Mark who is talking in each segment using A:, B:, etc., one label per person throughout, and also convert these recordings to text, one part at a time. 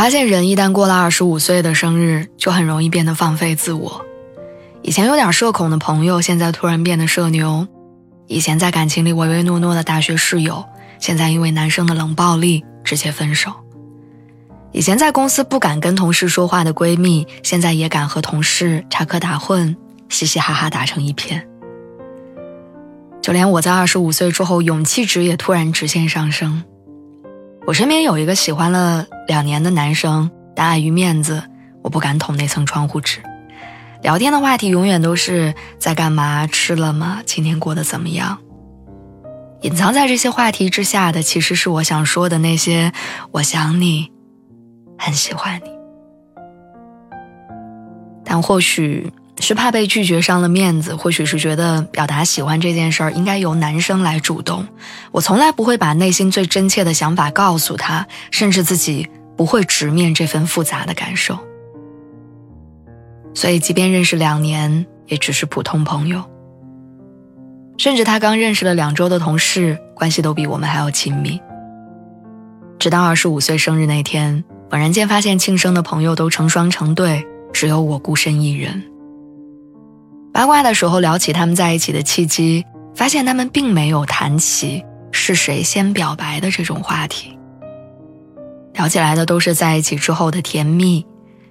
A: 发现人一旦过了二十五岁的生日，就很容易变得放飞自我。以前有点社恐的朋友，现在突然变得社牛；以前在感情里唯唯诺诺的大学室友，现在因为男生的冷暴力直接分手；以前在公司不敢跟同事说话的闺蜜，现在也敢和同事插科打诨，嘻嘻哈哈打成一片。就连我在二十五岁之后，勇气值也突然直线上升。我身边有一个喜欢了两年的男生，但碍于面子，我不敢捅那层窗户纸。聊天的话题永远都是在干嘛、吃了吗、今天过得怎么样。隐藏在这些话题之下的，其实是我想说的那些“我想你，很喜欢你”。但或许是怕被拒绝伤了面子，或许是觉得表达喜欢这件事儿应该由男生来主动。我从来不会把内心最真切的想法告诉他，甚至自己不会直面这份复杂的感受。所以，即便认识两年，也只是普通朋友。甚至他刚认识了两周的同事，关系都比我们还要亲密。直到二十五岁生日那天，猛然间发现庆生的朋友都成双成对，只有我孤身一人。八卦的时候聊起他们在一起的契机，发现他们并没有谈起是谁先表白的这种话题。聊起来的都是在一起之后的甜蜜。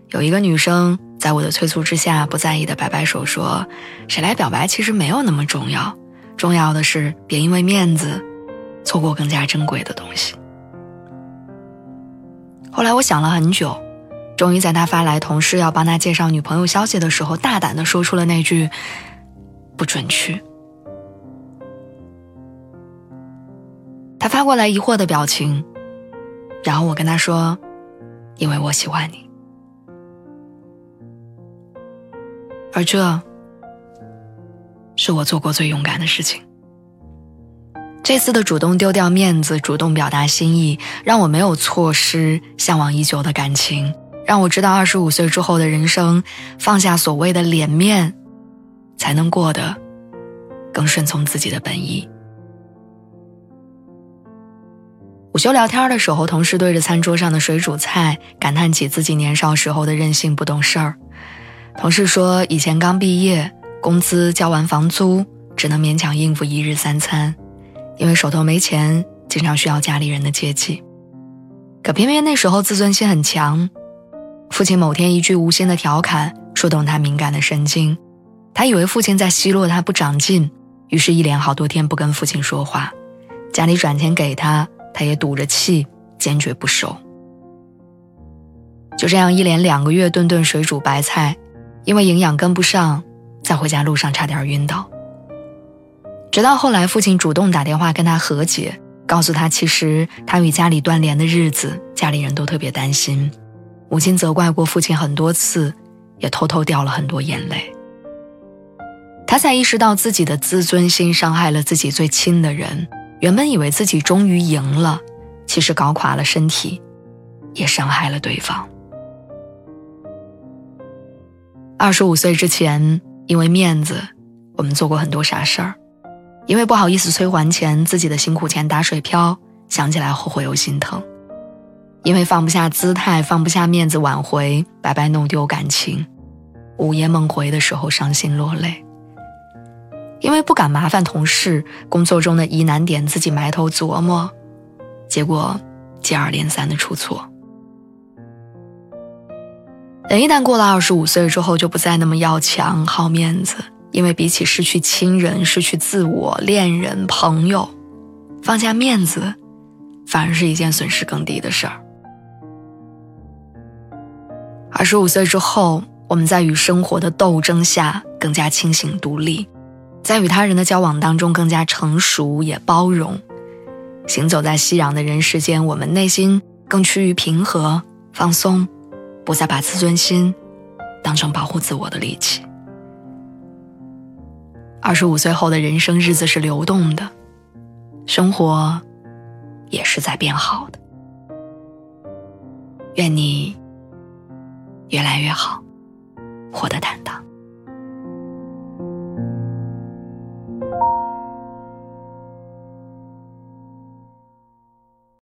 A: 有一个女生在我的催促之下，不在意的摆摆手说：“谁来表白其实没有那么重要，重要的是别因为面子，错过更加珍贵的东西。”后来我想了很久，终于在他发来同事要帮他介绍女朋友消息的时候，大胆的说出了那句：“不准去。”他发过来疑惑的表情，然后我跟他说：“因为我喜欢你。”而这，是我做过最勇敢的事情。这次的主动丢掉面子，主动表达心意，让我没有错失向往已久的感情，让我知道二十五岁之后的人生，放下所谓的脸面，才能过得更顺从自己的本意。午休聊天的时候，同事对着餐桌上的水煮菜感叹起自己年少时候的任性不懂事儿。同事说，以前刚毕业，工资交完房租，只能勉强应付一日三餐，因为手头没钱，经常需要家里人的接济。可偏偏那时候自尊心很强，父亲某天一句无心的调侃触动他敏感的神经，他以为父亲在奚落他不长进，于是，一连好多天不跟父亲说话，家里转钱给他，他也赌着气，坚决不收。就这样，一连两个月，顿顿水煮白菜。因为营养跟不上，在回家路上差点晕倒。直到后来，父亲主动打电话跟他和解，告诉他其实他与家里断联的日子，家里人都特别担心。母亲责怪过父亲很多次，也偷偷掉了很多眼泪。他才意识到自己的自尊心伤害了自己最亲的人。原本以为自己终于赢了，其实搞垮了身体，也伤害了对方。二十五岁之前，因为面子，我们做过很多傻事儿；因为不好意思催还钱，自己的辛苦钱打水漂，想起来后悔又心疼；因为放不下姿态，放不下面子挽回，白白弄丢感情，午夜梦回的时候伤心落泪；因为不敢麻烦同事，工作中的疑难点自己埋头琢磨，结果接二连三的出错。人一旦过了二十五岁之后，就不再那么要强、好面子，因为比起失去亲人、失去自我、恋人、朋友，放下面子，反而是一件损失更低的事儿。二十五岁之后，我们在与生活的斗争下更加清醒独立，在与他人的交往当中更加成熟也包容。行走在熙攘的人世间，我们内心更趋于平和、放松，不再把自尊心当成保护自我的利器。二十五岁后的人生，日子是流动的，生活也是在变好的。愿你越来越好，活得坦。